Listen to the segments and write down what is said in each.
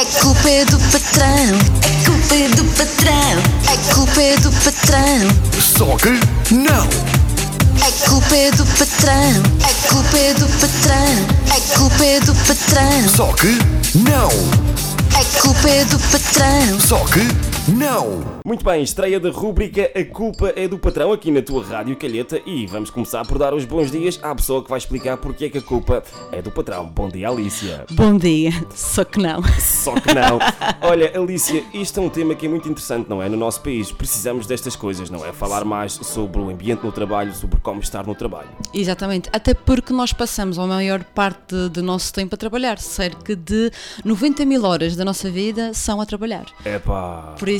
A culpa é do patrão, a culpa é do patrão, a culpa é do patrão, Só que não! a culpa é do patrão, a culpa é do patrão, a culpa é do patrão, Só que não! a culpa é do patrão. Só que não! Muito bem, estreia da rúbrica A Culpa é do Patrão aqui na tua Rádio Calheta e vamos começar por dar os bons dias à pessoa que vai explicar porque é que a culpa é do patrão. Bom dia, Alicia. Bom dia, só que não. Só que não. Olha, Alicia, isto é um tema que é muito interessante, não é? No nosso país precisamos destas coisas, não é? Falar mais sobre o ambiente no trabalho, sobre como estar no trabalho. Exatamente, até porque nós passamos a maior parte do nosso tempo a trabalhar. Cerca de 90 mil horas da nossa vida são a trabalhar. Epá. Por isso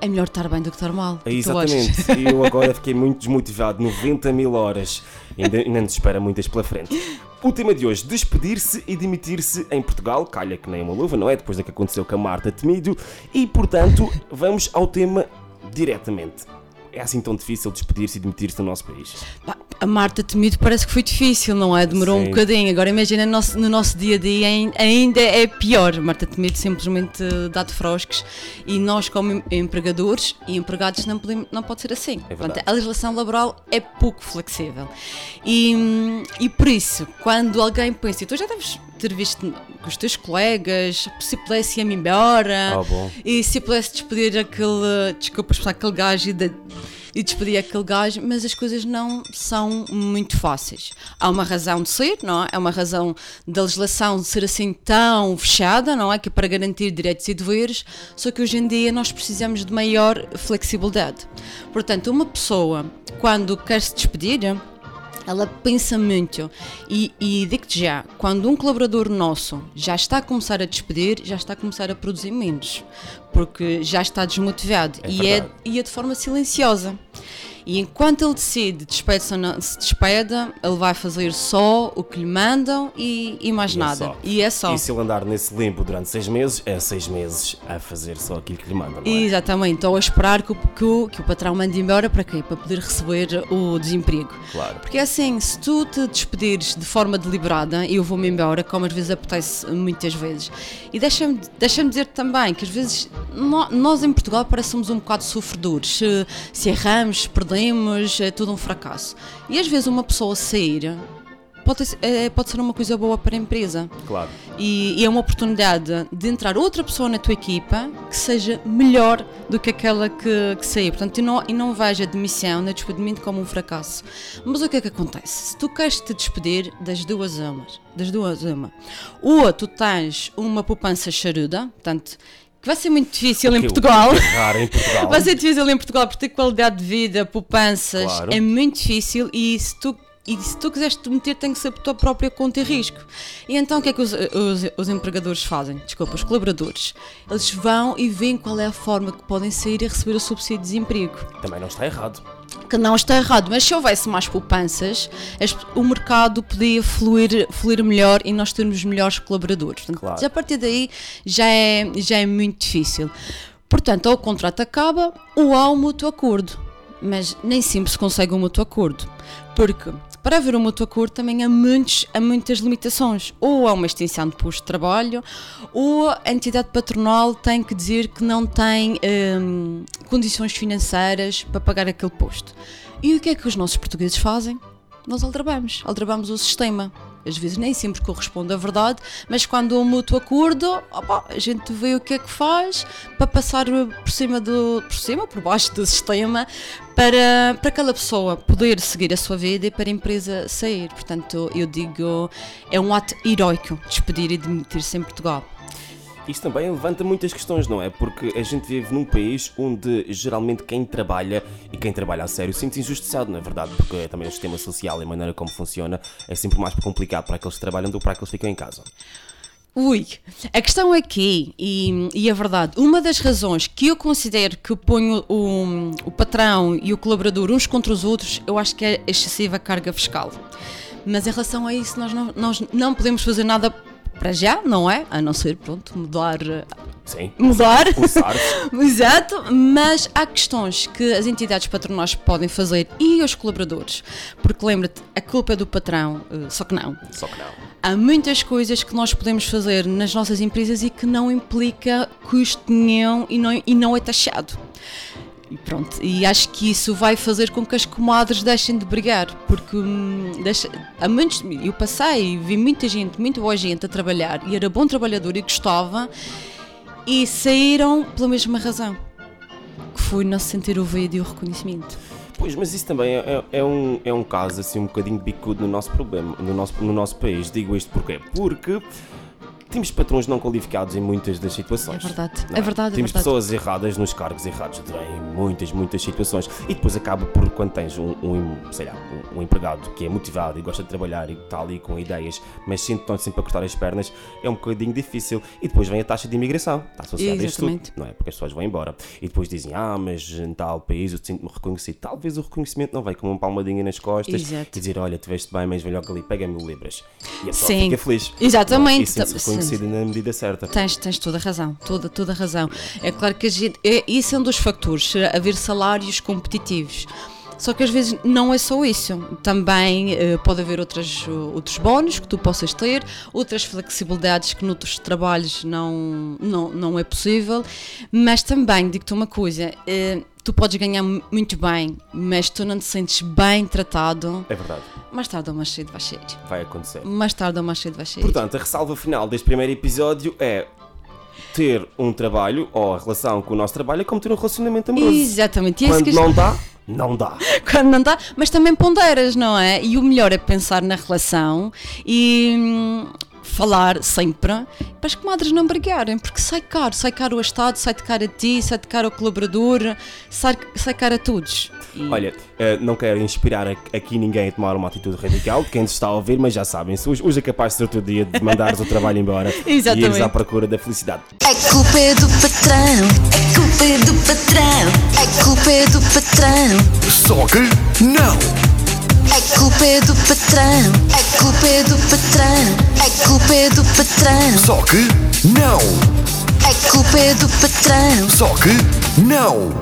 é melhor estar bem do que estar mal. É exatamente. Eu agora fiquei muito desmotivado. 90 mil horas. Ainda, ainda nos espera muitas pela frente. O tema de hoje: despedir-se e demitir-se em Portugal. Calha que nem uma luva, não é? Depois do que aconteceu com a Marta Temido. E portanto, vamos ao tema diretamente. É assim tão difícil despedir-se e demitir-se no nosso país? Pá, A Marta Temido parece que foi difícil, não é? Demorou um Sim. bocadinho. Agora imagina no nosso, no nosso dia a dia ain- ainda é pior. Marta Temido simplesmente dá de frosques e nós, como em- empregadores e empregados, não, podemos, não pode ser assim. É Portanto, a legislação laboral é pouco flexível. E, e por isso, quando alguém pensa, e tu já deves ter visto com os teus colegas, se pudesse ir-me embora, bom. e se pudesse despedir aquele, desculpas, por aquele gajo e, de- e despedir aquele gajo, mas as coisas não são muito fáceis. Há uma razão de ser, não é? É uma razão da legislação ser assim tão fechada, não é? Que é para garantir direitos e deveres, só que hoje em dia nós precisamos de maior flexibilidade. Portanto, uma pessoa, quando quer se despedir, ela pensa muito. E, e digo-te já, quando um colaborador nosso já está a começar a despedir, já está a começar a produzir menos, porque já está desmotivado. É e, é, e é de forma silenciosa. E enquanto ele decide despede-se ou não se despede, ele vai fazer só o que lhe mandam e, e mais E é nada. só. E é só. E se ele andar nesse limbo durante seis meses, é seis meses a fazer só aquilo que lhe mandam, é? Exatamente, ou a esperar que o, que, o, que o patrão mande embora para quê? Para poder receber o desemprego. Claro. Porque é assim, se tu te despedires de forma deliberada, eu vou-me embora, como às vezes apetece muitas vezes, e deixa-me deixa dizer também que às vezes nós em Portugal parecemos um bocado sofredores. Se, erramos, perdemos, é tudo um fracasso. E às vezes uma pessoa sair pode, ser- é, pode ser uma coisa boa para a empresa Claro. e, e é uma oportunidade de entrar outra pessoa na tua equipa que seja melhor do que aquela que, que saiu. Portanto, e não, e não veja a demissão, o despedimento como um fracasso. Mas o que é que acontece? Se tu queres te despedir das duas umas, das duas uma, ou tu tens uma poupança charuda, portanto, que vai ser muito difícil em Portugal. em Portugal. Vai ser difícil em Portugal porque ter qualidade de vida, poupanças, Claro. é muito difícil e se tu. E se tu quiseres te meter, tem que ser por tua própria conta e risco. E então o que é que os, os, os empregadores fazem? Desculpa, os colaboradores. Eles vão e veem qual é a forma que podem sair e receber o subsídio de desemprego. Também não está errado. Que não está errado, mas se houvesse mais poupanças, as- o mercado podia fluir, fluir melhor e nós termos melhores colaboradores. Portanto, Claro. já a partir daí já é, já é muito difícil. Portanto, ou o contrato acaba ou há um mútuo acordo. Mas nem sempre se consegue um mútuo acordo. Porque para haver um mútuo acordo também há, muitos, há muitas limitações. Ou há uma extinção de posto de trabalho, ou a entidade patronal tem que dizer que não tem hum, condições financeiras para pagar aquele posto. E o que é que os nossos portugueses fazem? Nós aldrabamos, aldrabamos o sistema. Às vezes nem sempre corresponde à verdade, mas quando há um mútuo acordo, opa, a gente vê o que é que faz para passar por cima, do, por cima, por baixo do sistema, para, para aquela pessoa poder seguir a sua vida e para a empresa sair. Portanto, eu digo, é um ato heroico despedir e demitir-se em Portugal. Isso também levanta muitas questões, não é? Porque a gente vive num país onde geralmente quem trabalha e quem trabalha a sério sente-se injustiçado, não é verdade? Porque também o sistema social e a maneira como funciona é sempre mais complicado para aqueles que trabalham do que para aqueles que ficam em casa. Ui, a questão aqui, e, e a verdade, uma das razões que eu considero que ponho o, o patrão e o colaborador uns contra os outros, eu acho que é a excessiva carga fiscal. Mas em relação a isso, nós não, nós não podemos fazer nada para já, não é? A não ser, pronto, mudar. eh, Sim. Mudar. Exato, mas há questões que as entidades patronais podem fazer e os colaboradores, porque lembra-te, a culpa é do patrão, eh, só que não. Só que não. Há muitas coisas que nós podemos fazer nas nossas empresas e que não implica custo nenhum e não, e não é taxado. E pronto, e acho que isso vai fazer com que as comadres deixem de brigar, porque hum, deixa, há muitos, eu passei e vi muita gente, muito boa gente a trabalhar e era bom trabalhador e gostava e saíram pela mesma razão, que foi não se sentir ouvido e o reconhecimento. Pois, mas isso também é, é um, é um caso assim um bocadinho bicudo no nosso problema, no nosso, no nosso país. Digo isto porquê? Porque temos patrões não qualificados em muitas das situações. É verdade, não é verdade, é Temos verdade. pessoas erradas nos cargos errados em muitas, muitas situações. E depois acaba por, quando tens um, um, sei lá, um, um empregado que é motivado e gosta de trabalhar e está ali com ideias, mas sente estão sempre a cortar as pernas, é um bocadinho difícil. E depois vem a taxa de imigração, está associada a isto tudo, não é? Porque as pessoas vão embora. E depois dizem, ah, mas em tal país eu sinto-me reconhecido. Talvez o reconhecimento não vai como uma palmadinha nas costas Exato. e dizer, olha, te veste bem, mas vem logo ali, pega mil libras. E a pessoa Sim. fica feliz. Exatamente. Não reconhecida na medida certa. Tens, tens toda a razão, toda, toda a razão. É claro que a gente, é, isso é um dos fatores, haver salários competitivos. Só que às vezes não é só isso. Também eh, pode haver outras, uh, outros bónus que tu possas ter, outras flexibilidades que noutros trabalhos não, não, não é possível. Mas também, digo-te uma coisa, eh, tu podes ganhar mu- muito bem, mas tu não te sentes bem tratado, É verdade, mais tarde ou mais cedo vais sair. vai acontecer. Mais tarde ou mais cedo vais sair. Portanto, a ressalva final deste primeiro episódio é ter um trabalho ou a relação com o nosso trabalho é como ter um relacionamento amoroso. Exatamente. E é Quando que- não dá, não dá. quando não dá, mas também ponderas, não é? E o melhor é pensar na relação e hum, falar sempre para as comadres não brigarem, porque sai caro, sai caro ao Estado, sai de caro a ti, sai de caro ao colaborador, sai, sai caro a todos. E- Olha, eh, não quero inspirar aqui ninguém a tomar uma atitude radical, quem nos está a ouvir, mas já sabem, se hoje, hoje é capaz de ser o teu dia de mandares o trabalho embora e ires à procura da felicidade. É culpa é do patrão, é culpa é do patrão, é culpa é do patrão, Só que não. É culpa é do patrão, é culpa é do patrão, é culpa é do patrão, Só que não. é culpa é do patrão. Só que não.